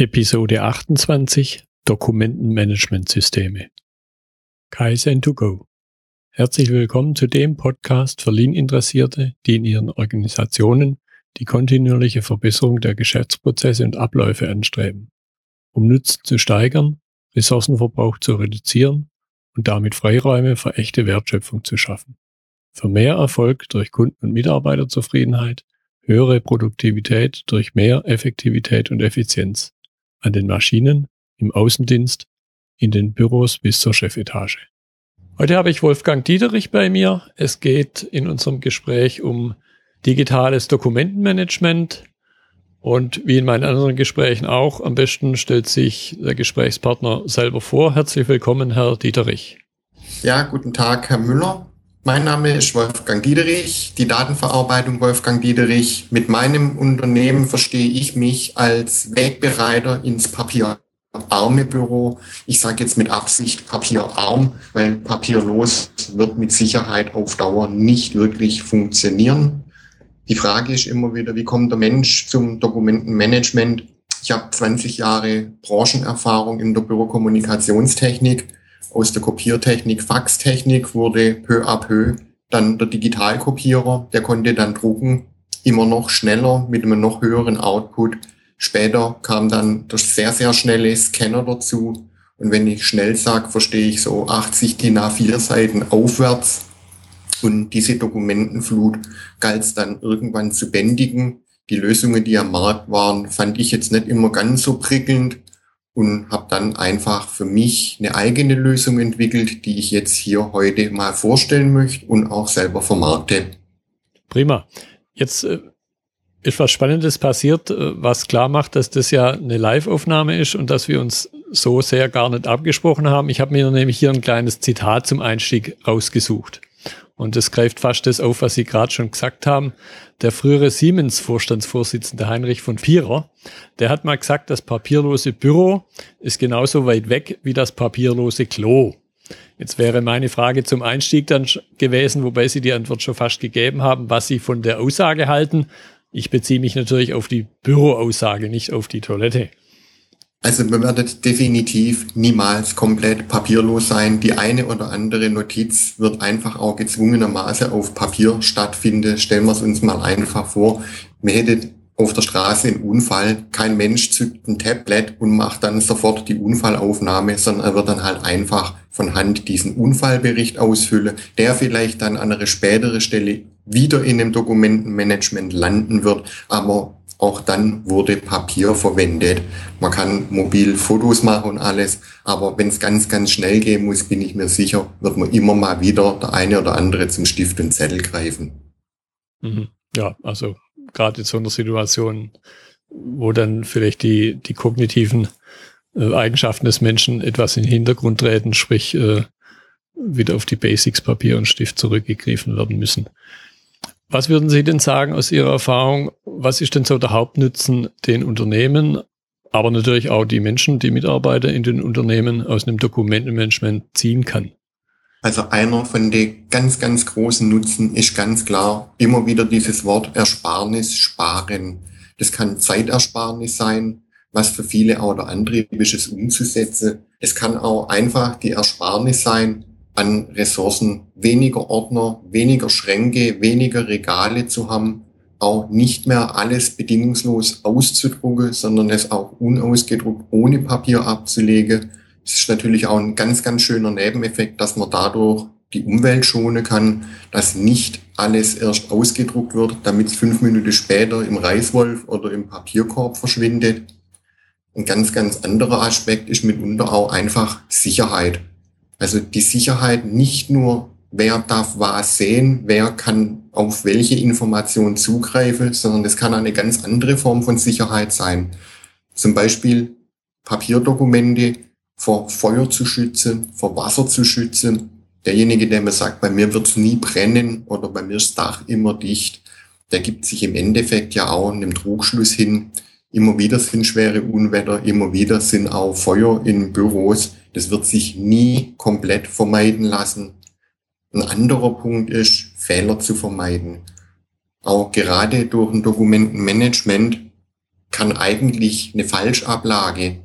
Episode 28 Dokumentenmanagementsysteme. Kaizen to go. Herzlich willkommen zu dem Podcast für Lean-Interessierte, die in ihren Organisationen die kontinuierliche Verbesserung der Geschäftsprozesse und Abläufe anstreben, um Nutzen zu steigern, Ressourcenverbrauch zu reduzieren und damit Freiräume für echte Wertschöpfung zu schaffen. Für mehr Erfolg durch Kunden- und Mitarbeiterzufriedenheit, höhere Produktivität durch mehr Effektivität und Effizienz an den Maschinen, im Außendienst, in den Büros bis zur Chefetage. Heute habe ich Wolfgang Dieterich bei mir. Es geht in unserem Gespräch um digitales Dokumentenmanagement. Und wie in meinen anderen Gesprächen auch, am besten stellt sich der Gesprächspartner selber vor. Herzlich willkommen, Herr Dieterich. Ja, guten Tag, Herr Müller. Mein Name ist Wolfgang Diederich, die Datenverarbeitung Wolfgang Diederich. Mit meinem Unternehmen verstehe ich mich als Wegbereiter ins papierarme Büro. Ich sage jetzt mit Absicht papierarm, weil papierlos wird mit Sicherheit auf Dauer nicht wirklich funktionieren. Die Frage ist immer wieder, wie kommt der Mensch zum Dokumentenmanagement? Ich habe 20 Jahre Branchenerfahrung in der Bürokommunikationstechnik aus der Kopiertechnik, Faxtechnik wurde peu à peu dann der Digitalkopierer, der konnte dann drucken, immer noch schneller mit einem noch höheren Output. Später kam dann der sehr, sehr schnelle Scanner dazu. Und wenn ich schnell sage, verstehe ich so 80 DIN A4 Seiten aufwärts. Und diese Dokumentenflut galt es dann irgendwann zu bändigen. Die Lösungen, die am Markt waren, fand ich jetzt nicht immer ganz so prickelnd und habe dann einfach für mich eine eigene Lösung entwickelt, die ich jetzt hier heute mal vorstellen möchte und auch selber vermarkte. Prima. Jetzt äh, ist was Spannendes passiert, äh, was klar macht, dass das ja eine Live-Aufnahme ist und dass wir uns so sehr gar nicht abgesprochen haben. Ich habe mir nämlich hier ein kleines Zitat zum Einstieg rausgesucht. Und das greift fast das auf, was Sie gerade schon gesagt haben. Der frühere Siemens-Vorstandsvorsitzende Heinrich von Pierer, der hat mal gesagt, das papierlose Büro ist genauso weit weg wie das papierlose Klo. Jetzt wäre meine Frage zum Einstieg dann gewesen, wobei Sie die Antwort schon fast gegeben haben, was Sie von der Aussage halten. Ich beziehe mich natürlich auf die Büroaussage, nicht auf die Toilette. Also man wird definitiv niemals komplett papierlos sein. Die eine oder andere Notiz wird einfach auch gezwungenermaßen auf Papier stattfinden. Stellen wir es uns mal einfach vor. Man hätte auf der Straße einen Unfall. Kein Mensch zückt ein Tablet und macht dann sofort die Unfallaufnahme, sondern er wird dann halt einfach von Hand diesen Unfallbericht ausfüllen, der vielleicht dann an einer späteren Stelle wieder in dem Dokumentenmanagement landen wird, aber auch dann wurde Papier verwendet. Man kann mobil Fotos machen und alles, aber wenn es ganz, ganz schnell gehen muss, bin ich mir sicher, wird man immer mal wieder der eine oder andere zum Stift und Zettel greifen. Mhm. Ja, also gerade in so einer Situation, wo dann vielleicht die, die kognitiven äh, Eigenschaften des Menschen etwas in den Hintergrund treten, sprich äh, wieder auf die Basics Papier und Stift zurückgegriffen werden müssen. Was würden Sie denn sagen aus Ihrer Erfahrung? Was ist denn so der Hauptnutzen den Unternehmen, aber natürlich auch die Menschen, die Mitarbeiter in den Unternehmen aus einem Dokumentenmanagement ziehen kann? Also einer von den ganz, ganz großen Nutzen ist ganz klar immer wieder dieses Wort Ersparnis, Sparen. Das kann Zeitersparnis sein, was für viele auch der Antrieb ist, es umzusetzen. Es kann auch einfach die Ersparnis sein, an Ressourcen, weniger Ordner, weniger Schränke, weniger Regale zu haben, auch nicht mehr alles bedingungslos auszudrucken, sondern es auch unausgedruckt ohne Papier abzulegen. Es ist natürlich auch ein ganz, ganz schöner Nebeneffekt, dass man dadurch die Umwelt schonen kann, dass nicht alles erst ausgedruckt wird, damit es fünf Minuten später im Reißwolf oder im Papierkorb verschwindet. Ein ganz, ganz anderer Aspekt ist mitunter auch einfach Sicherheit. Also die Sicherheit nicht nur, wer darf was sehen, wer kann auf welche Information zugreifen, sondern es kann eine ganz andere Form von Sicherheit sein. Zum Beispiel Papierdokumente vor Feuer zu schützen, vor Wasser zu schützen. Derjenige, der mir sagt, bei mir wird es nie brennen oder bei mir ist das Dach immer dicht, der gibt sich im Endeffekt ja auch einem Trugschluss hin. Immer wieder sind schwere Unwetter, immer wieder sind auch Feuer in Büros. Das wird sich nie komplett vermeiden lassen. Ein anderer Punkt ist, Fehler zu vermeiden. Auch gerade durch ein Dokumentenmanagement kann eigentlich eine Falschablage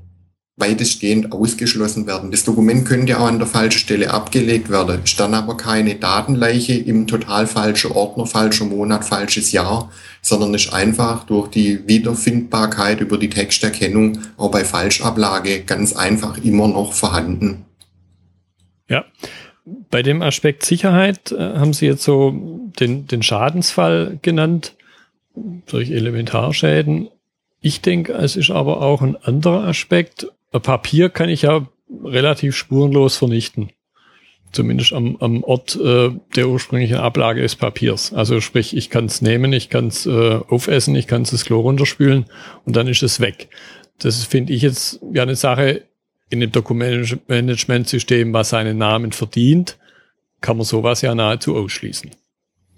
weitestgehend ausgeschlossen werden. Das Dokument könnte auch an der falschen Stelle abgelegt werden, ist dann aber keine Datenleiche im total falschen Ordner, falscher Monat, falsches Jahr, sondern ist einfach durch die Wiederfindbarkeit über die Texterkennung auch bei Falschablage ganz einfach immer noch vorhanden. Ja, bei dem Aspekt Sicherheit äh, haben Sie jetzt so den, den Schadensfall genannt, durch Elementarschäden. Ich denke, es ist aber auch ein anderer Aspekt, Papier kann ich ja relativ spurenlos vernichten. Zumindest am, am Ort äh, der ursprünglichen Ablage des Papiers. Also sprich, ich kann es nehmen, ich kann es äh, aufessen, ich kann es das Klo runterspülen und dann ist es weg. Das finde ich jetzt ja eine Sache in dem Dokumentmanagementsystem, was seinen Namen verdient, kann man sowas ja nahezu ausschließen.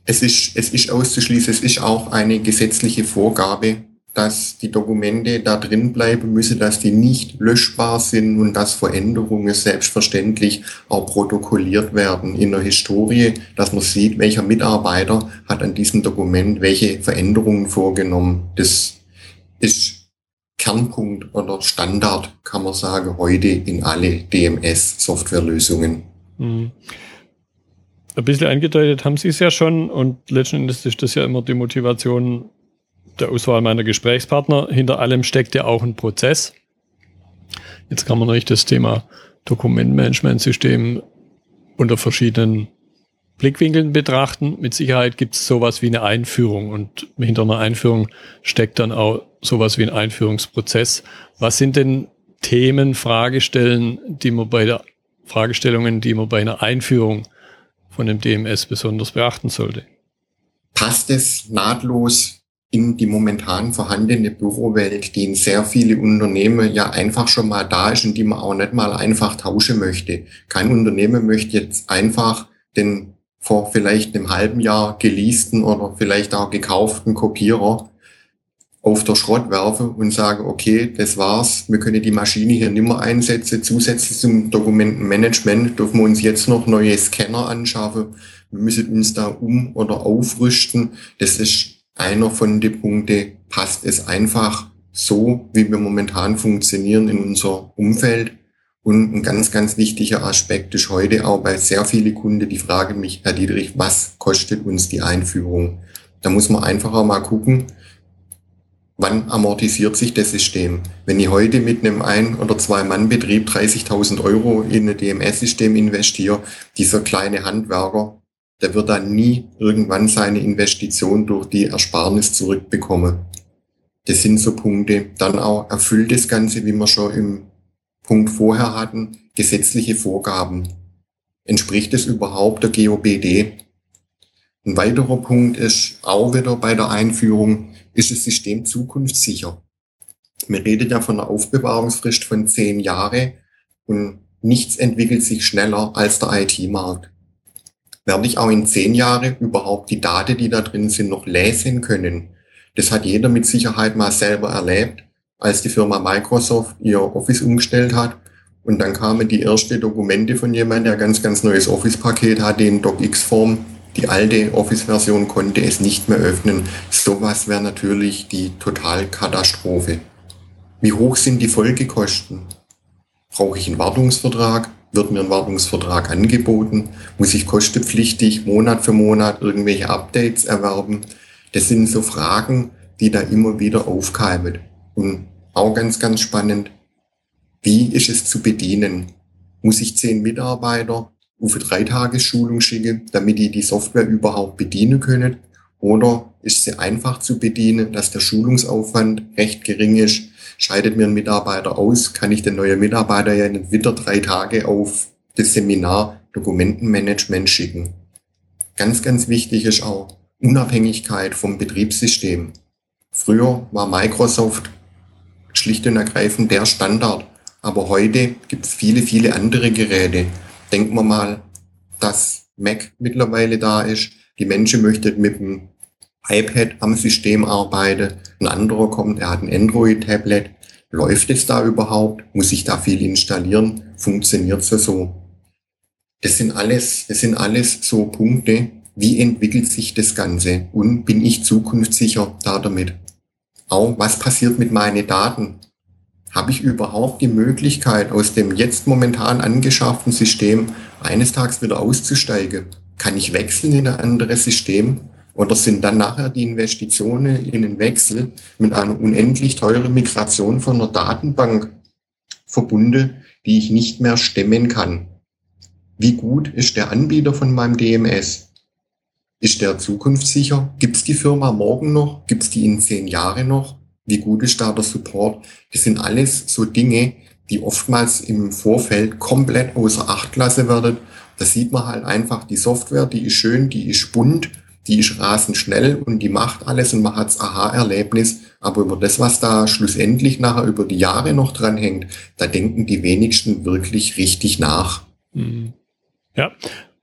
Es ist, es ist auszuschließen, es ist auch eine gesetzliche Vorgabe, dass die Dokumente da drin bleiben müssen, dass die nicht löschbar sind und dass Veränderungen selbstverständlich auch protokolliert werden in der Historie, dass man sieht, welcher Mitarbeiter hat an diesem Dokument welche Veränderungen vorgenommen. Das ist Kernpunkt oder Standard, kann man sagen, heute in alle DMS-Softwarelösungen. Mhm. Ein bisschen eingedeutet haben Sie es ja schon und letzten Endes ist das ja immer die Motivation, der Auswahl meiner Gesprächspartner. Hinter allem steckt ja auch ein Prozess. Jetzt kann man euch das Thema Dokumentmanagementsystem unter verschiedenen Blickwinkeln betrachten. Mit Sicherheit gibt es sowas wie eine Einführung und hinter einer Einführung steckt dann auch sowas wie ein Einführungsprozess. Was sind denn Themen, Fragestellen, die man bei der Fragestellungen, die man bei einer Einführung von dem DMS besonders beachten sollte? Passt es nahtlos in die momentan vorhandene Bürowelt, die in sehr viele Unternehmen ja einfach schon mal da ist und die man auch nicht mal einfach tauschen möchte. Kein Unternehmen möchte jetzt einfach den vor vielleicht einem halben Jahr geleasten oder vielleicht auch gekauften Kopierer auf der Schrott werfen und sagen, okay, das war's, wir können die Maschine hier nicht mehr einsetzen. Zusätzlich zum Dokumentenmanagement dürfen wir uns jetzt noch neue Scanner anschaffen. Wir müssen uns da um- oder aufrüsten. Das ist einer von den Punkten, passt es einfach so, wie wir momentan funktionieren in unser Umfeld. Und ein ganz, ganz wichtiger Aspekt ist heute auch bei sehr vielen Kunden, die fragen mich, Herr Dietrich, was kostet uns die Einführung? Da muss man einfach auch mal gucken, wann amortisiert sich das System? Wenn ich heute mit einem Ein- oder Zwei-Mann-Betrieb 30.000 Euro in ein DMS-System investiere, dieser kleine Handwerker der wird dann nie irgendwann seine Investition durch die Ersparnis zurückbekommen. Das sind so Punkte. Dann auch erfüllt das Ganze, wie wir schon im Punkt vorher hatten, gesetzliche Vorgaben. Entspricht es überhaupt der GOBD? Ein weiterer Punkt ist auch wieder bei der Einführung, ist das System zukunftssicher? Wir reden ja von einer Aufbewahrungsfrist von zehn Jahre und nichts entwickelt sich schneller als der IT-Markt werde ich auch in zehn Jahren überhaupt die Daten, die da drin sind, noch lesen können. Das hat jeder mit Sicherheit mal selber erlebt, als die Firma Microsoft ihr Office umgestellt hat. Und dann kamen die ersten Dokumente von jemandem, der ganz, ganz neues Office-Paket hatte in DocX-Form. Die alte Office-Version konnte es nicht mehr öffnen. Sowas wäre natürlich die Totalkatastrophe. Wie hoch sind die Folgekosten? Brauche ich einen Wartungsvertrag? Wird mir ein Wartungsvertrag angeboten, muss ich kostenpflichtig Monat für Monat irgendwelche Updates erwerben. Das sind so Fragen, die da immer wieder aufkeimen. Und auch ganz, ganz spannend, wie ist es zu bedienen? Muss ich zehn Mitarbeiter auf drei Tagesschulung schicken, damit die die Software überhaupt bedienen können? Oder ist sie einfach zu bedienen, dass der Schulungsaufwand recht gering ist scheidet mir ein Mitarbeiter aus, kann ich den neuen Mitarbeiter ja nicht wieder drei Tage auf das Seminar Dokumentenmanagement schicken. Ganz, ganz wichtig ist auch Unabhängigkeit vom Betriebssystem. Früher war Microsoft schlicht und ergreifend der Standard, aber heute gibt es viele, viele andere Geräte. Denken wir mal, dass Mac mittlerweile da ist. Die Menschen möchten mit dem iPad am System arbeiten. Ein anderer kommt, er hat ein Android-Tablet. Läuft es da überhaupt? Muss ich da viel installieren? Funktioniert es so? Das sind alles, das sind alles so Punkte. Wie entwickelt sich das Ganze? Und bin ich zukunftssicher da damit? auch was passiert mit meinen Daten? Habe ich überhaupt die Möglichkeit, aus dem jetzt momentan angeschafften System eines Tages wieder auszusteigen? Kann ich wechseln in ein anderes System? Oder sind dann nachher die Investitionen in den Wechsel mit einer unendlich teuren Migration von einer Datenbank verbunden, die ich nicht mehr stemmen kann? Wie gut ist der Anbieter von meinem DMS? Ist der zukunftssicher? Gibt es die Firma morgen noch? Gibt es die in zehn Jahren noch? Wie gut ist da der Support? Das sind alles so Dinge, die oftmals im Vorfeld komplett außer Acht gelassen werden. Da sieht man halt einfach, die Software, die ist schön, die ist bunt, die ist rasend schnell und die macht alles und man hat's Aha-Erlebnis. Aber über das, was da schlussendlich nachher über die Jahre noch dran hängt, da denken die wenigsten wirklich richtig nach. Mhm. Ja,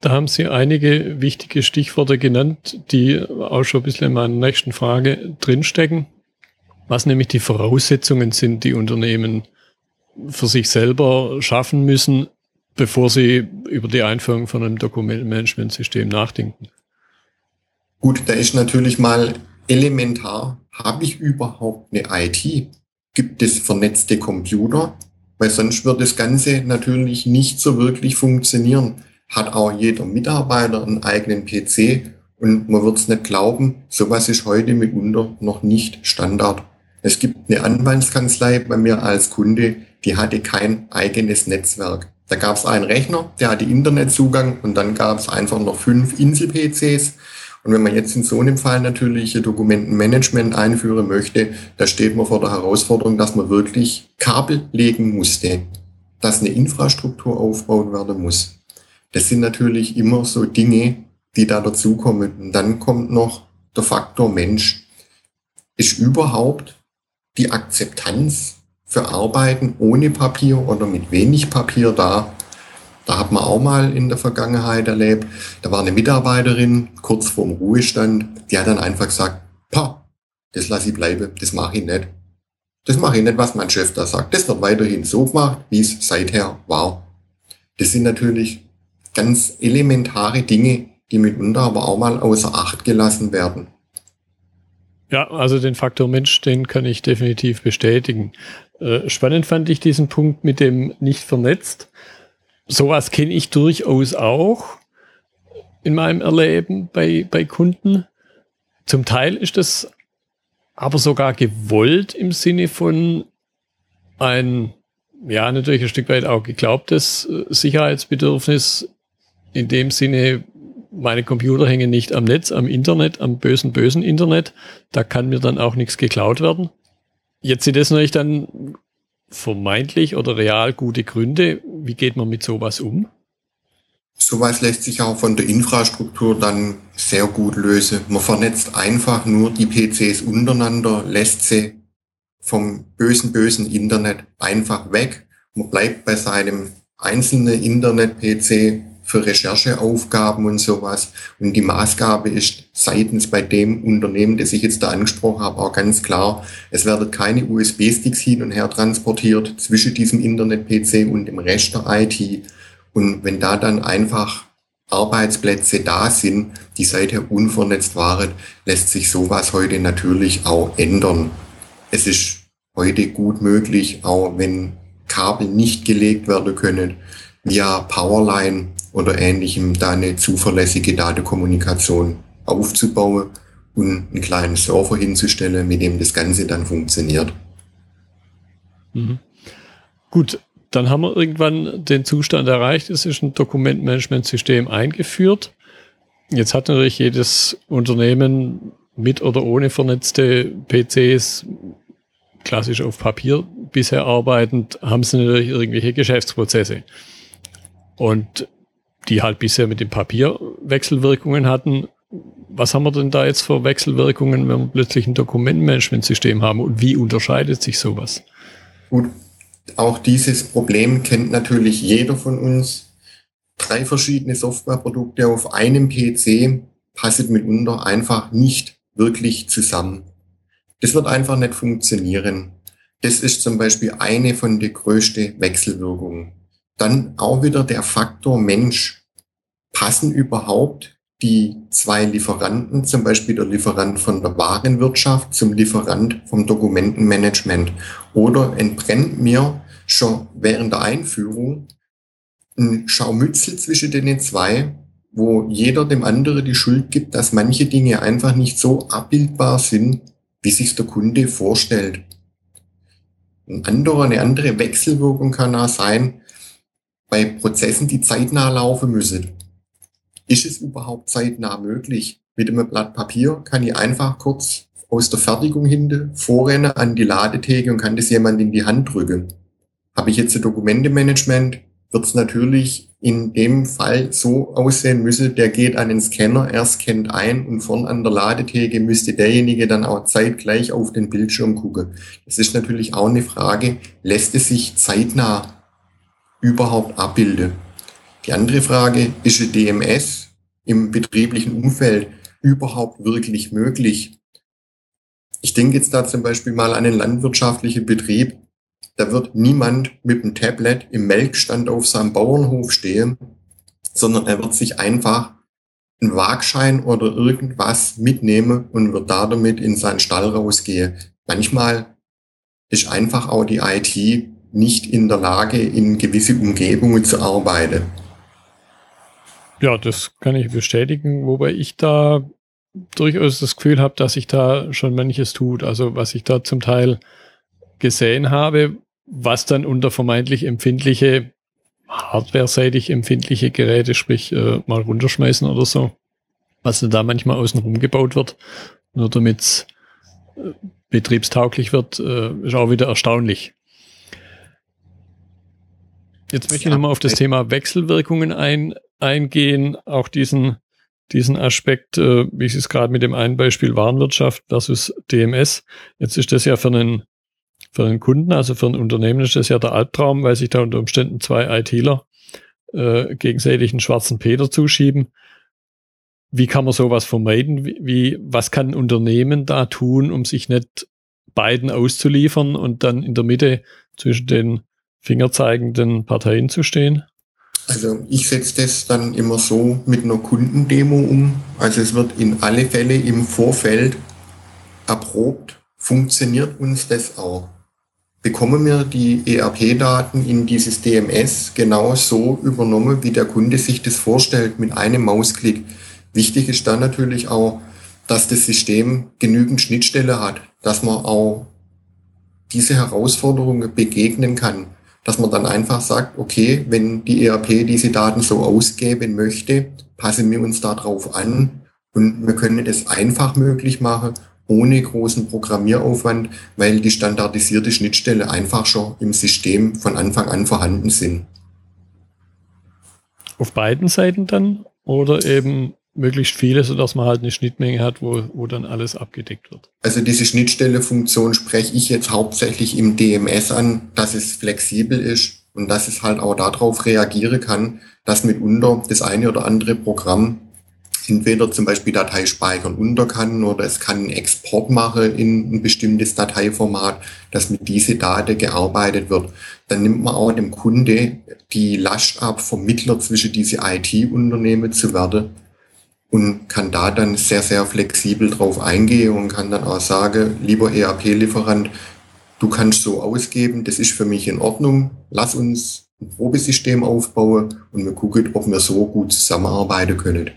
da haben Sie einige wichtige Stichworte genannt, die auch schon ein bisschen in meiner nächsten Frage drinstecken. Was nämlich die Voraussetzungen sind, die Unternehmen für sich selber schaffen müssen, bevor sie über die Einführung von einem Dokumentenmanagementsystem nachdenken. Gut, da ist natürlich mal elementar, habe ich überhaupt eine IT? Gibt es vernetzte Computer? Weil sonst wird das Ganze natürlich nicht so wirklich funktionieren hat auch jeder Mitarbeiter einen eigenen PC und man wird es nicht glauben, sowas ist heute mitunter noch nicht Standard. Es gibt eine Anwaltskanzlei bei mir als Kunde, die hatte kein eigenes Netzwerk. Da gab es einen Rechner, der hatte Internetzugang und dann gab es einfach noch fünf Insel-PCs. Und wenn man jetzt in so einem Fall natürlich Dokumentenmanagement einführen möchte, da steht man vor der Herausforderung, dass man wirklich Kabel legen musste, dass eine Infrastruktur aufgebaut werden muss. Das sind natürlich immer so Dinge, die da dazukommen. Und dann kommt noch der Faktor Mensch. Ist überhaupt die Akzeptanz für Arbeiten ohne Papier oder mit wenig Papier da? Da hat man auch mal in der Vergangenheit erlebt, da war eine Mitarbeiterin kurz vorm Ruhestand, die hat dann einfach gesagt, pa, das lasse ich bleiben, das mache ich nicht. Das mache ich nicht, was mein Chef da sagt. Das wird weiterhin so gemacht, wie es seither war. Das sind natürlich ganz elementare Dinge, die mitunter aber auch mal außer Acht gelassen werden. Ja, also den Faktor Mensch, den kann ich definitiv bestätigen. Äh, spannend fand ich diesen Punkt mit dem nicht vernetzt. Sowas kenne ich durchaus auch in meinem Erleben bei, bei Kunden. Zum Teil ist das aber sogar gewollt im Sinne von ein, ja, natürlich ein Stück weit auch geglaubtes äh, Sicherheitsbedürfnis in dem Sinne, meine Computer hängen nicht am Netz, am Internet, am bösen, bösen Internet. Da kann mir dann auch nichts geklaut werden. Jetzt sind das natürlich dann vermeintlich oder real gute Gründe. Wie geht man mit sowas um? Sowas lässt sich auch von der Infrastruktur dann sehr gut lösen. Man vernetzt einfach nur die PCs untereinander, lässt sie vom bösen, bösen Internet einfach weg. Man bleibt bei seinem einzelnen Internet-PC für Rechercheaufgaben und sowas. Und die Maßgabe ist seitens bei dem Unternehmen, das ich jetzt da angesprochen habe, auch ganz klar, es werden keine USB-Sticks hin und her transportiert zwischen diesem Internet-PC und dem Rest der IT. Und wenn da dann einfach Arbeitsplätze da sind, die seither unvernetzt waren, lässt sich sowas heute natürlich auch ändern. Es ist heute gut möglich, auch wenn Kabel nicht gelegt werden können, via Powerline oder ähnlichem da eine zuverlässige Datenkommunikation aufzubauen und einen kleinen Server hinzustellen, mit dem das Ganze dann funktioniert. Mhm. Gut, dann haben wir irgendwann den Zustand erreicht, es ist ein Dokumentmanagementsystem eingeführt. Jetzt hat natürlich jedes Unternehmen mit oder ohne vernetzte PCs, klassisch auf Papier bisher arbeitend, haben sie natürlich irgendwelche Geschäftsprozesse. Und die halt bisher mit dem Papier Wechselwirkungen hatten. Was haben wir denn da jetzt für Wechselwirkungen, wenn wir plötzlich ein Dokumentenmanagementsystem haben und wie unterscheidet sich sowas? Gut, auch dieses Problem kennt natürlich jeder von uns. Drei verschiedene Softwareprodukte auf einem PC passen mitunter einfach nicht wirklich zusammen. Das wird einfach nicht funktionieren. Das ist zum Beispiel eine von den größten Wechselwirkungen. Dann auch wieder der Faktor Mensch. Passen überhaupt die zwei Lieferanten, zum Beispiel der Lieferant von der Warenwirtschaft zum Lieferant vom Dokumentenmanagement. Oder entbrennt mir schon während der Einführung ein Schaumützel zwischen den zwei, wo jeder dem anderen die Schuld gibt, dass manche Dinge einfach nicht so abbildbar sind, wie sich der Kunde vorstellt. Ein anderer, eine andere Wechselwirkung kann auch sein, bei Prozessen, die zeitnah laufen müssen. Ist es überhaupt zeitnah möglich? Mit einem Blatt Papier kann ich einfach kurz aus der Fertigung hinten vorrennen an die Ladetheke und kann das jemand in die Hand drücken. Habe ich jetzt ein Dokumentemanagement, wird es natürlich in dem Fall so aussehen müssen, der geht an den Scanner, er scannt ein und vorn an der Ladetheke müsste derjenige dann auch zeitgleich auf den Bildschirm gucken. Das ist natürlich auch eine Frage, lässt es sich zeitnah überhaupt abbilden? Die andere Frage, ist ein DMS im betrieblichen Umfeld überhaupt wirklich möglich? Ich denke jetzt da zum Beispiel mal an einen landwirtschaftlichen Betrieb. Da wird niemand mit dem Tablet im Melkstand auf seinem Bauernhof stehen, sondern er wird sich einfach einen Waagschein oder irgendwas mitnehmen und wird da damit in seinen Stall rausgehen. Manchmal ist einfach auch die IT nicht in der Lage, in gewisse Umgebungen zu arbeiten. Ja, das kann ich bestätigen, wobei ich da durchaus das Gefühl habe, dass sich da schon manches tut. Also was ich da zum Teil gesehen habe, was dann unter vermeintlich empfindliche, hardware-seitig empfindliche Geräte, sprich äh, mal runterschmeißen oder so, was dann da manchmal außenrum gebaut wird, nur damit es äh, betriebstauglich wird, äh, ist auch wieder erstaunlich. Jetzt möchte ich nochmal auf das Thema Wechselwirkungen ein, eingehen, auch diesen, diesen Aspekt, äh, wie ich es gerade mit dem einen Beispiel Warenwirtschaft versus DMS. Jetzt ist das ja für einen, für einen Kunden, also für ein Unternehmen ist das ja der Albtraum, weil sich da unter Umständen zwei ITler äh, gegenseitig einen schwarzen Peter zuschieben. Wie kann man sowas vermeiden? Wie, wie, was kann ein Unternehmen da tun, um sich nicht beiden auszuliefern und dann in der Mitte zwischen den fingerzeigenden Parteien zu stehen? Also ich setze das dann immer so mit einer Kundendemo um. Also es wird in alle Fälle im Vorfeld erprobt, funktioniert uns das auch. Bekommen wir die ERP-Daten in dieses DMS genau so übernommen, wie der Kunde sich das vorstellt, mit einem Mausklick. Wichtig ist dann natürlich auch, dass das System genügend Schnittstelle hat, dass man auch diese Herausforderungen begegnen kann dass man dann einfach sagt, okay, wenn die ERP diese Daten so ausgeben möchte, passen wir uns darauf an und wir können das einfach möglich machen, ohne großen Programmieraufwand, weil die standardisierte Schnittstelle einfach schon im System von Anfang an vorhanden sind. Auf beiden Seiten dann oder eben möglichst viele, sodass man halt eine Schnittmenge hat, wo, wo dann alles abgedeckt wird. Also diese Schnittstellefunktion spreche ich jetzt hauptsächlich im DMS an, dass es flexibel ist und dass es halt auch darauf reagieren kann, dass mitunter das eine oder andere Programm entweder zum Beispiel Datei speichern unter kann oder es kann einen Export machen in ein bestimmtes Dateiformat, dass mit diese Daten gearbeitet wird. Dann nimmt man auch dem Kunde die Last ab, Vermittler zwischen diese IT-Unternehmen zu werden und kann da dann sehr, sehr flexibel drauf eingehen und kann dann auch sagen, lieber ERP-Lieferant, du kannst so ausgeben, das ist für mich in Ordnung, lass uns ein Probesystem aufbauen und wir gucken, ob wir so gut zusammenarbeiten können.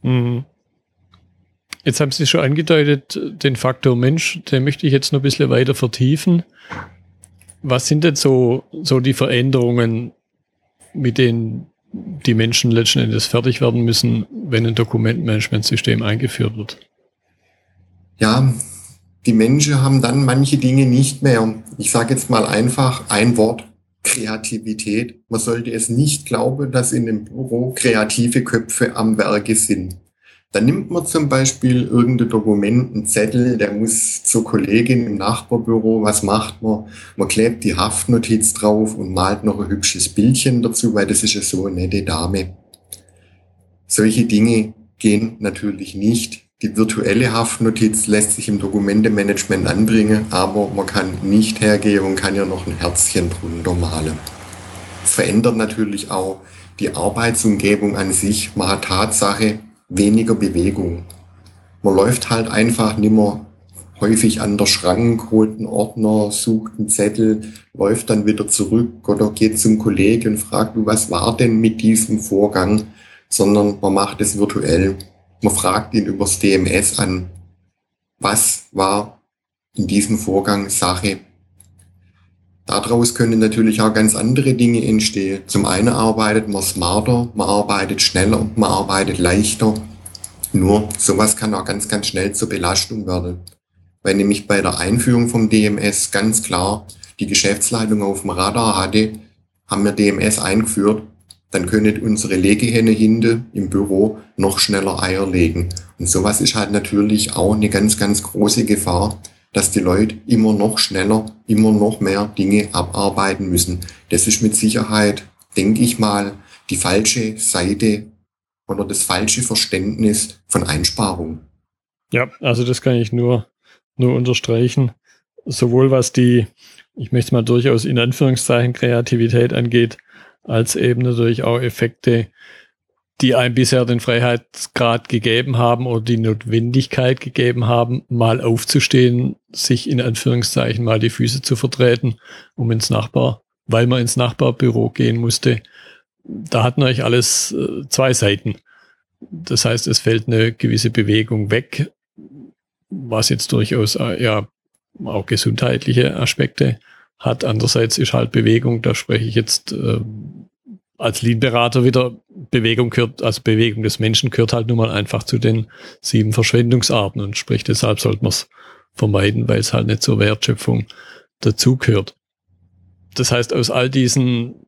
Mhm. Jetzt haben Sie schon angedeutet, den Faktor Mensch, den möchte ich jetzt noch ein bisschen weiter vertiefen. Was sind denn so, so die Veränderungen, mit denen die Menschen letzten Endes fertig werden müssen, wenn ein Dokumentmanagementsystem eingeführt wird. Ja, die Menschen haben dann manche Dinge nicht mehr. Ich sage jetzt mal einfach ein Wort, Kreativität. Man sollte es nicht glauben, dass in dem Büro kreative Köpfe am Werke sind. Dann nimmt man zum Beispiel irgendein Dokument, einen Zettel, der muss zur Kollegin im Nachbarbüro, was macht man? Man klebt die Haftnotiz drauf und malt noch ein hübsches Bildchen dazu, weil das ist ja so eine nette Dame. Solche Dinge gehen natürlich nicht. Die virtuelle Haftnotiz lässt sich im Dokumentemanagement anbringen, aber man kann nicht hergehen und kann ja noch ein Herzchen drunter malen. Es verändert natürlich auch die Arbeitsumgebung an sich. Man hat Tatsache weniger Bewegung. Man läuft halt einfach nimmer häufig an der Schrank, holt einen Ordner, sucht einen Zettel, läuft dann wieder zurück oder geht zum Kollegen und fragt, was war denn mit diesem Vorgang, sondern man macht es virtuell. Man fragt ihn übers DMS an, was war in diesem Vorgang Sache. Daraus können natürlich auch ganz andere Dinge entstehen. Zum einen arbeitet man smarter, man arbeitet schneller, man arbeitet leichter. Nur sowas kann auch ganz, ganz schnell zur Belastung werden weil nämlich bei der Einführung vom DMS ganz klar die Geschäftsleitung auf dem Radar hatte, haben wir DMS eingeführt, dann können unsere Legehenne hinten im Büro noch schneller Eier legen. Und sowas ist halt natürlich auch eine ganz, ganz große Gefahr, dass die Leute immer noch schneller, immer noch mehr Dinge abarbeiten müssen. Das ist mit Sicherheit, denke ich mal, die falsche Seite oder das falsche Verständnis von Einsparung. Ja, also das kann ich nur nur unterstreichen. Sowohl was die, ich möchte es mal durchaus in Anführungszeichen Kreativität angeht, als eben natürlich auch Effekte, die einem bisher den Freiheitsgrad gegeben haben oder die Notwendigkeit gegeben haben, mal aufzustehen, sich in Anführungszeichen mal die Füße zu vertreten, um ins Nachbar, weil man ins Nachbarbüro gehen musste. Da hat natürlich alles äh, zwei Seiten. Das heißt, es fällt eine gewisse Bewegung weg, was jetzt durchaus äh, ja auch gesundheitliche Aspekte hat. Andererseits ist halt Bewegung, da spreche ich jetzt äh, als Lean-Berater wieder, Bewegung gehört, also Bewegung des Menschen gehört halt nun mal einfach zu den sieben Verschwendungsarten und sprich deshalb sollte man es vermeiden, weil es halt nicht zur Wertschöpfung dazugehört. Das heißt, aus all diesen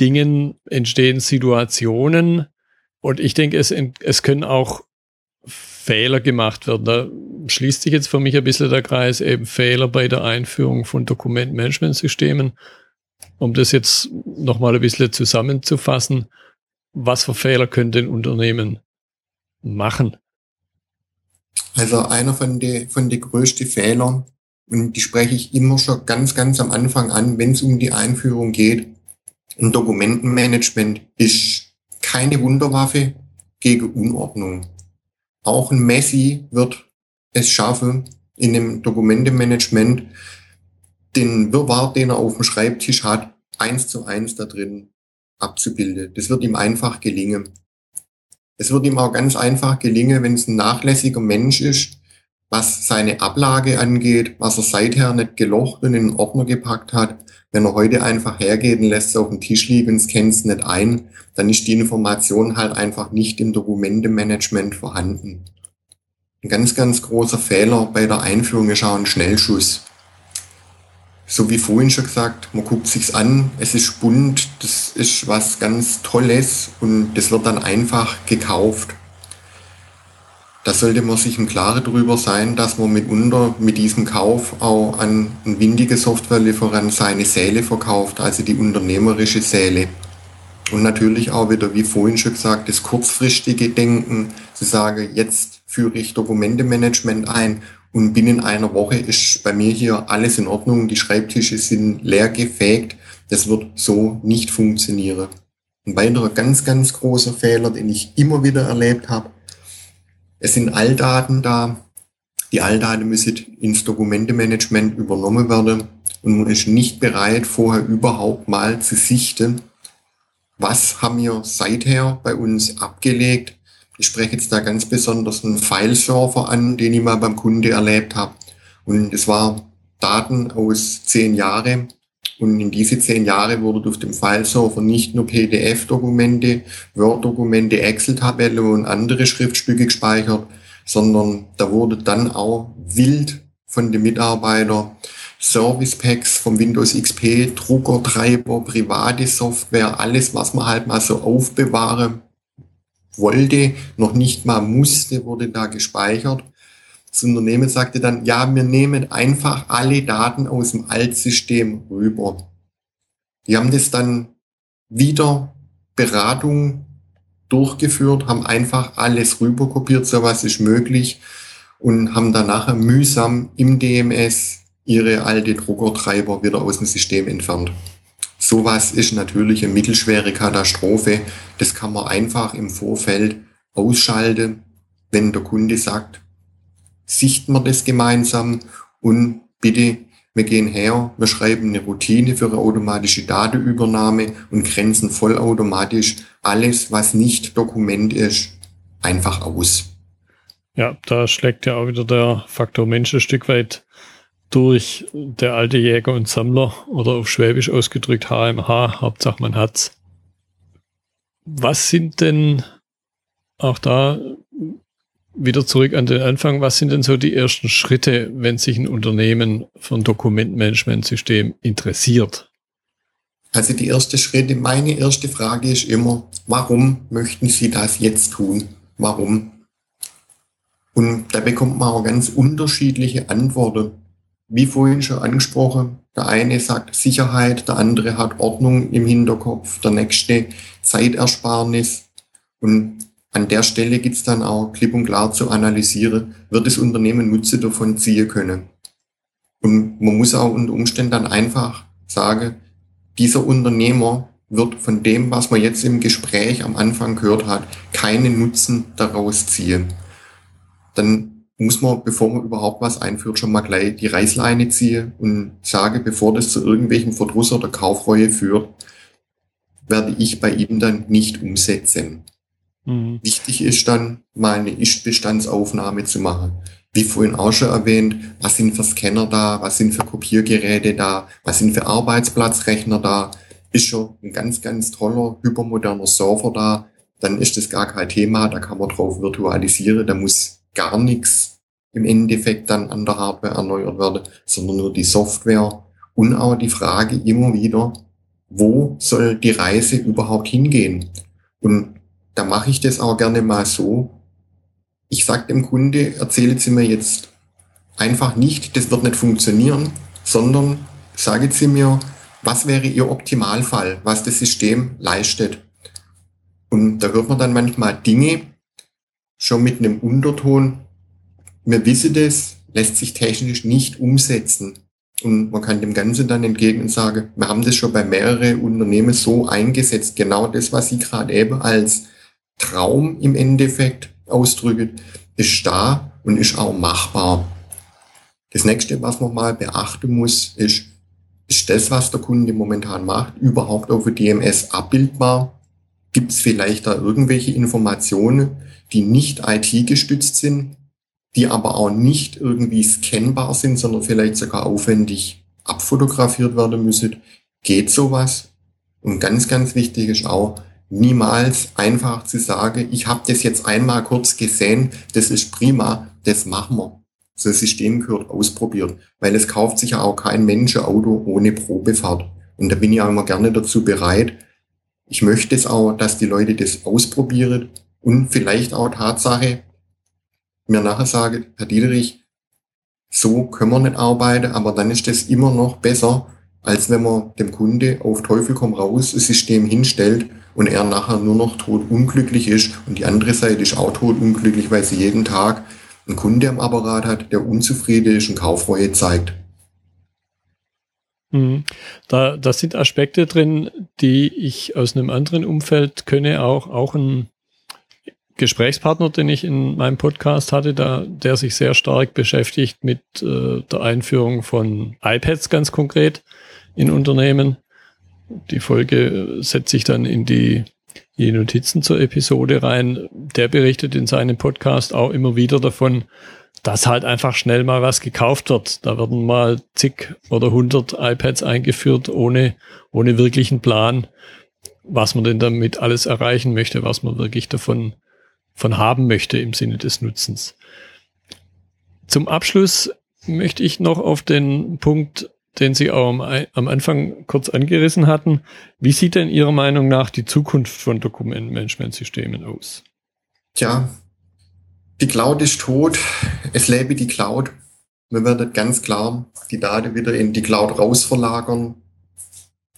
Dingen entstehen Situationen und ich denke, es, es können auch Fehler gemacht werden. Da schließt sich jetzt für mich ein bisschen der Kreis, eben Fehler bei der Einführung von Dokumentmanagementsystemen. Um das jetzt nochmal ein bisschen zusammenzufassen, was für Fehler können denn Unternehmen machen? Also einer von den von die größten Fehlern, und die spreche ich immer schon ganz, ganz am Anfang an, wenn es um die Einführung geht. Ein Dokumentenmanagement ist keine Wunderwaffe gegen Unordnung. Auch ein Messi wird es schaffen, in dem Dokumentemanagement den Wirrwarr, den er auf dem Schreibtisch hat, eins zu eins da drin abzubilden. Das wird ihm einfach gelingen. Es wird ihm auch ganz einfach gelingen, wenn es ein nachlässiger Mensch ist, was seine Ablage angeht, was er seither nicht gelocht und in den Ordner gepackt hat. Wenn er heute einfach hergeht und lässt es auf dem Tisch liegen scannt es nicht ein, dann ist die Information halt einfach nicht im Dokumentemanagement vorhanden. Ein ganz, ganz großer Fehler bei der Einführung ist auch ein Schnellschuss. So wie vorhin schon gesagt, man guckt sich's an, es ist bunt, das ist was ganz Tolles und das wird dann einfach gekauft. Da sollte man sich im Klaren darüber sein, dass man mitunter mit diesem Kauf auch an einen windigen Softwarelieferant seine Säle verkauft, also die unternehmerische Säle. Und natürlich auch wieder, wie vorhin schon gesagt, das kurzfristige Denken, zu sagen, jetzt führe ich Dokumentemanagement ein und binnen einer Woche ist bei mir hier alles in Ordnung, die Schreibtische sind leer gefegt. Das wird so nicht funktionieren. Ein weiterer ganz, ganz großer Fehler, den ich immer wieder erlebt habe, es sind Alldaten da. Die Alldaten müssen ins Dokumentemanagement übernommen werden und man ist nicht bereit, vorher überhaupt mal zu sichten, was haben wir seither bei uns abgelegt, ich spreche jetzt da ganz besonders einen File-Server an, den ich mal beim Kunde erlebt habe. Und es war Daten aus zehn Jahren. Und in diese zehn Jahre wurde auf dem File-Server nicht nur PDF-Dokumente, Word-Dokumente, Excel-Tabelle und andere Schriftstücke gespeichert, sondern da wurde dann auch wild von den Mitarbeitern Service Packs vom Windows XP, Druckertreiber, private Software, alles, was man halt mal so aufbewahren wollte, noch nicht mal musste, wurde da gespeichert. Das Unternehmen sagte dann, ja, wir nehmen einfach alle Daten aus dem Altsystem rüber. Die haben das dann wieder Beratung durchgeführt, haben einfach alles rüberkopiert, so was ist möglich und haben dann nachher mühsam im DMS ihre alte Druckertreiber wieder aus dem System entfernt. Sowas ist natürlich eine mittelschwere Katastrophe. Das kann man einfach im Vorfeld ausschalte, wenn der Kunde sagt, sichten wir das gemeinsam und bitte, wir gehen her, wir schreiben eine Routine für eine automatische Datenübernahme und grenzen vollautomatisch alles, was nicht Dokument ist, einfach aus. Ja, da schlägt ja auch wieder der Faktor Mensch ein Stück weit durch der alte Jäger und Sammler oder auf Schwäbisch ausgedrückt HMH, Hauptsache man hat's. Was sind denn auch da wieder zurück an den Anfang, was sind denn so die ersten Schritte, wenn sich ein Unternehmen für ein Dokumentmanagementsystem interessiert? Also die erste Schritte, meine erste Frage ist immer, warum möchten Sie das jetzt tun? Warum? Und da bekommt man auch ganz unterschiedliche Antworten. Wie vorhin schon angesprochen, der eine sagt Sicherheit, der andere hat Ordnung im Hinterkopf, der nächste Zeitersparnis. Und an der Stelle gibt es dann auch klipp und klar zu analysieren, wird das Unternehmen Nutze davon ziehen können. Und man muss auch unter Umständen dann einfach sagen, dieser Unternehmer wird von dem, was man jetzt im Gespräch am Anfang gehört hat, keinen Nutzen daraus ziehen. Dann muss man, bevor man überhaupt was einführt, schon mal gleich die Reißleine ziehen und sage, bevor das zu irgendwelchen Verdruss oder Kaufreue führt, werde ich bei ihm dann nicht umsetzen. Mhm. Wichtig ist dann, mal eine Ist-Bestandsaufnahme zu machen. Wie vorhin auch schon erwähnt, was sind für Scanner da, was sind für Kopiergeräte da, was sind für Arbeitsplatzrechner da, ist schon ein ganz, ganz toller, hypermoderner Server da, dann ist das gar kein Thema, da kann man drauf virtualisieren, da muss gar nichts im Endeffekt dann an der Hardware erneuert werden, sondern nur die Software und auch die Frage immer wieder, wo soll die Reise überhaupt hingehen? Und da mache ich das auch gerne mal so. Ich sage dem Kunde, erzählen Sie mir jetzt einfach nicht, das wird nicht funktionieren, sondern sagen Sie mir, was wäre Ihr Optimalfall, was das System leistet. Und da hört man dann manchmal Dinge schon mit einem Unterton. Wir wissen das, lässt sich technisch nicht umsetzen. Und man kann dem Ganzen dann entgegen sagen, wir haben das schon bei mehreren Unternehmen so eingesetzt, genau das, was Sie gerade eben als Traum im Endeffekt ausdrücken, ist da und ist auch machbar. Das nächste, was man mal beachten muss, ist, ist das, was der Kunde momentan macht, überhaupt auf der DMS abbildbar? Gibt es vielleicht da irgendwelche Informationen, die nicht IT-gestützt sind, die aber auch nicht irgendwie scannbar sind, sondern vielleicht sogar aufwendig abfotografiert werden müssen? Geht sowas? Und ganz, ganz wichtig ist auch, niemals einfach zu sagen, ich habe das jetzt einmal kurz gesehen, das ist prima, das machen wir. So ein System gehört ausprobiert, weil es kauft sich ja auch kein Mensch ein Auto ohne Probefahrt. Und da bin ich auch immer gerne dazu bereit. Ich möchte es auch, dass die Leute das ausprobieren und vielleicht auch Tatsache mir nachher sagen, Herr Dieterich, so können wir nicht arbeiten, aber dann ist das immer noch besser, als wenn man dem Kunde auf Teufel komm raus ein System hinstellt und er nachher nur noch tot unglücklich ist und die andere Seite ist auch tot unglücklich, weil sie jeden Tag einen Kunde am Apparat hat, der unzufrieden ist und Kaufreue zeigt. Mhm. Da, da sind Aspekte drin, die ich aus einem anderen Umfeld könne, auch, auch ein Gesprächspartner, den ich in meinem Podcast hatte, da, der sich sehr stark beschäftigt mit äh, der Einführung von iPads ganz konkret in Unternehmen die Folge setzt sich dann in die, die Notizen zur Episode rein. Der berichtet in seinem Podcast auch immer wieder davon, dass halt einfach schnell mal was gekauft wird. Da werden mal zig oder hundert iPads eingeführt, ohne, ohne wirklichen Plan, was man denn damit alles erreichen möchte, was man wirklich davon von haben möchte im Sinne des Nutzens. Zum Abschluss möchte ich noch auf den Punkt den Sie auch am, Anfang kurz angerissen hatten. Wie sieht denn Ihrer Meinung nach die Zukunft von Dokumentmanagementsystemen aus? Tja, die Cloud ist tot. Es lebe die Cloud. Wir werden ganz klar die Daten wieder in die Cloud rausverlagern.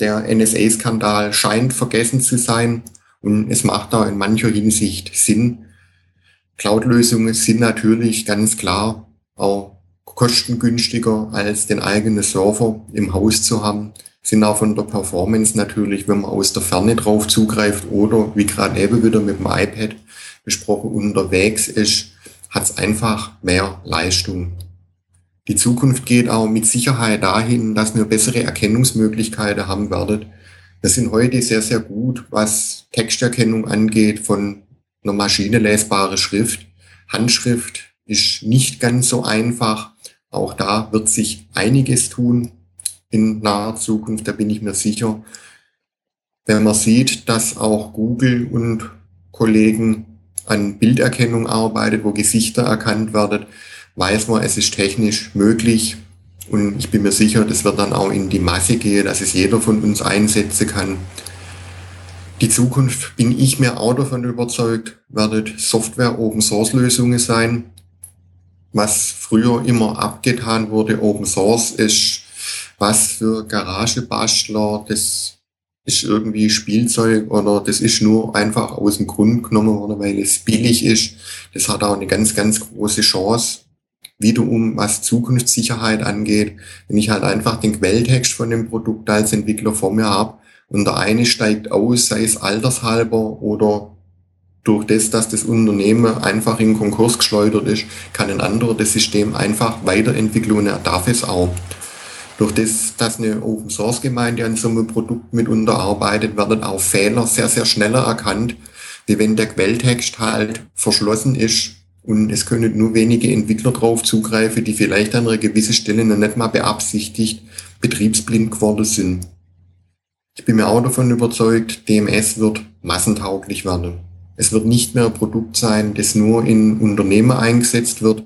Der NSA-Skandal scheint vergessen zu sein und es macht da in mancher Hinsicht Sinn. Cloud-Lösungen sind natürlich ganz klar auch kostengünstiger als den eigenen Server im Haus zu haben. sind auch von der Performance natürlich, wenn man aus der Ferne drauf zugreift oder wie gerade eben wieder mit dem iPad besprochen unterwegs ist, hat es einfach mehr Leistung. Die Zukunft geht auch mit Sicherheit dahin, dass wir bessere Erkennungsmöglichkeiten haben werden. Wir sind heute sehr, sehr gut, was Texterkennung angeht von einer maschinelesbaren Schrift. Handschrift ist nicht ganz so einfach. Auch da wird sich einiges tun in naher Zukunft, da bin ich mir sicher. Wenn man sieht, dass auch Google und Kollegen an Bilderkennung arbeitet, wo Gesichter erkannt werden, weiß man, es ist technisch möglich. Und ich bin mir sicher, das wird dann auch in die Masse gehen, dass es jeder von uns einsetzen kann. Die Zukunft, bin ich mir auch davon überzeugt, wird Software Open Source Lösungen sein. Was früher immer abgetan wurde, Open Source, ist was für Garagebastler, das ist irgendwie Spielzeug oder das ist nur einfach aus dem Grund genommen worden, weil es billig ist. Das hat auch eine ganz, ganz große Chance. Wiederum, was Zukunftssicherheit angeht, wenn ich halt einfach den Quelltext von dem Produkt als Entwickler vor mir habe und der eine steigt aus, sei es altershalber oder durch das, dass das Unternehmen einfach in Konkurs geschleudert ist, kann ein anderer das System einfach weiterentwickeln und er darf es auch. Durch das, dass eine Open Source Gemeinde an so einem Produkt mit unterarbeitet, werden auch Fehler sehr, sehr schneller erkannt, wie wenn der Quelltext halt verschlossen ist und es können nur wenige Entwickler drauf zugreifen, die vielleicht an einer gewissen Stelle noch nicht mal beabsichtigt betriebsblind geworden sind. Ich bin mir auch davon überzeugt, DMS wird massentauglich werden. Es wird nicht mehr ein Produkt sein, das nur in Unternehmen eingesetzt wird,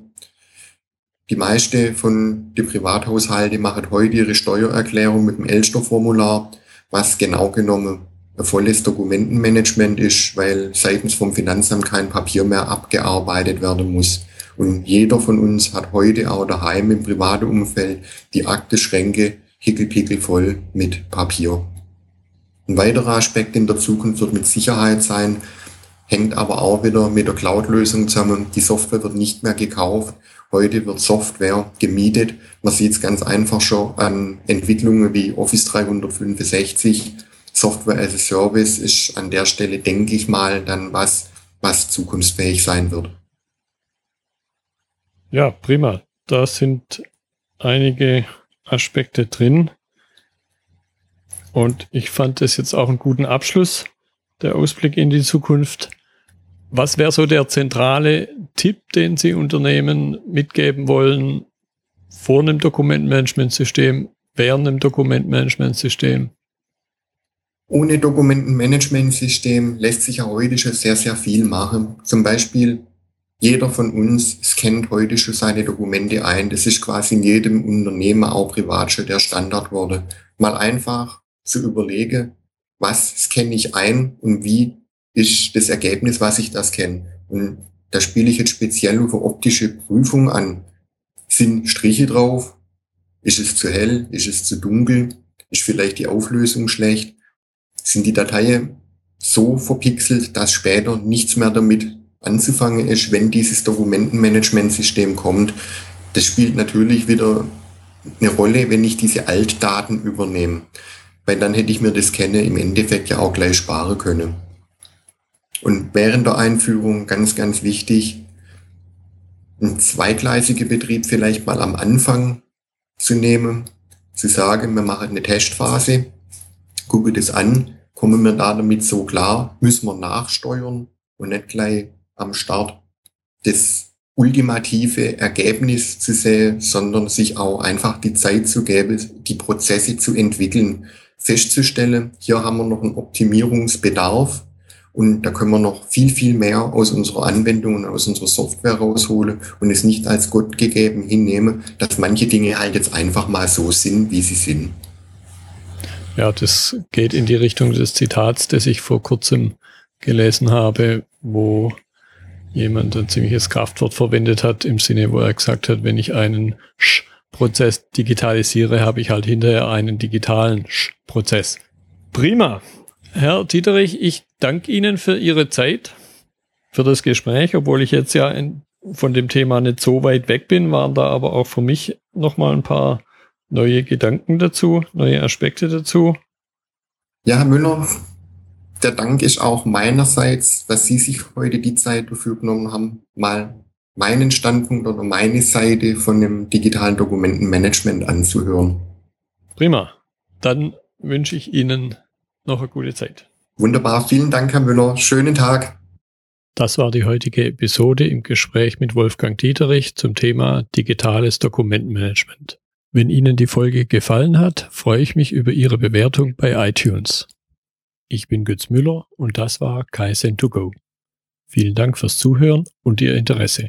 die meiste von den Privathaushalten machen heute ihre Steuererklärung mit dem Elster-Formular, was genau genommen ein volles Dokumentenmanagement ist, weil seitens vom Finanzamt kein Papier mehr abgearbeitet werden muss. Und jeder von uns hat heute auch daheim im privaten Umfeld die Akteschränke hickelpickel voll mit Papier. Ein weiterer Aspekt in der Zukunft wird mit Sicherheit sein, hängt aber auch wieder mit der Cloud-Lösung zusammen. Die Software wird nicht mehr gekauft. Heute wird Software gemietet. Man sieht es ganz einfach schon an Entwicklungen wie Office 365. Software as a Service ist an der Stelle, denke ich mal, dann was, was zukunftsfähig sein wird. Ja, prima. Da sind einige Aspekte drin. Und ich fand es jetzt auch einen guten Abschluss, der Ausblick in die Zukunft. Was wäre so der zentrale Tipp, den Sie Unternehmen mitgeben wollen vor einem Dokumentenmanagementsystem, während einem Dokumentenmanagementsystem? Ohne Dokumentenmanagementsystem lässt sich ja heute schon sehr, sehr viel machen. Zum Beispiel jeder von uns scannt heute schon seine Dokumente ein. Das ist quasi in jedem Unternehmen, auch privat schon der Standard wurde. Mal einfach zu überlegen, was scanne ich ein und wie ist das Ergebnis, was ich das kenne. Und da spiele ich jetzt speziell auf optische Prüfung an. Sind Striche drauf? Ist es zu hell? Ist es zu dunkel? Ist vielleicht die Auflösung schlecht? Sind die Dateien so verpixelt, dass später nichts mehr damit anzufangen ist, wenn dieses Dokumentenmanagementsystem kommt? Das spielt natürlich wieder eine Rolle, wenn ich diese Altdaten übernehme. Weil dann hätte ich mir das Kennen im Endeffekt ja auch gleich sparen können. Und während der Einführung ganz, ganz wichtig, ein zweigleisiger Betrieb vielleicht mal am Anfang zu nehmen, zu sagen, wir machen eine Testphase, gucke das an, kommen wir da damit so klar, müssen wir nachsteuern und nicht gleich am Start das ultimative Ergebnis zu sehen, sondern sich auch einfach die Zeit zu geben, die Prozesse zu entwickeln, festzustellen, hier haben wir noch einen Optimierungsbedarf und da können wir noch viel, viel mehr aus unserer Anwendung und aus unserer Software rausholen und es nicht als Gott gegeben hinnehmen, dass manche Dinge halt jetzt einfach mal so sind, wie sie sind. Ja, das geht in die Richtung des Zitats, das ich vor kurzem gelesen habe, wo jemand ein ziemliches Kraftwort verwendet hat, im Sinne, wo er gesagt hat, wenn ich einen Prozess digitalisiere, habe ich halt hinterher einen digitalen Prozess. Prima. Herr Dieterich, ich danke Ihnen für Ihre Zeit, für das Gespräch, obwohl ich jetzt ja in, von dem Thema nicht so weit weg bin, waren da aber auch für mich nochmal ein paar neue Gedanken dazu, neue Aspekte dazu? Ja, Herr Müller, der Dank ist auch meinerseits, dass Sie sich heute die Zeit dafür genommen haben, mal meinen Standpunkt oder meine Seite von dem digitalen Dokumentenmanagement anzuhören. Prima. Dann wünsche ich Ihnen noch eine gute Zeit. Wunderbar. Vielen Dank, Herr Müller. Schönen Tag. Das war die heutige Episode im Gespräch mit Wolfgang Dieterich zum Thema digitales Dokumentenmanagement. Wenn Ihnen die Folge gefallen hat, freue ich mich über Ihre Bewertung bei iTunes. Ich bin Götz Müller und das war Kaizen2Go. Vielen Dank fürs Zuhören und Ihr Interesse.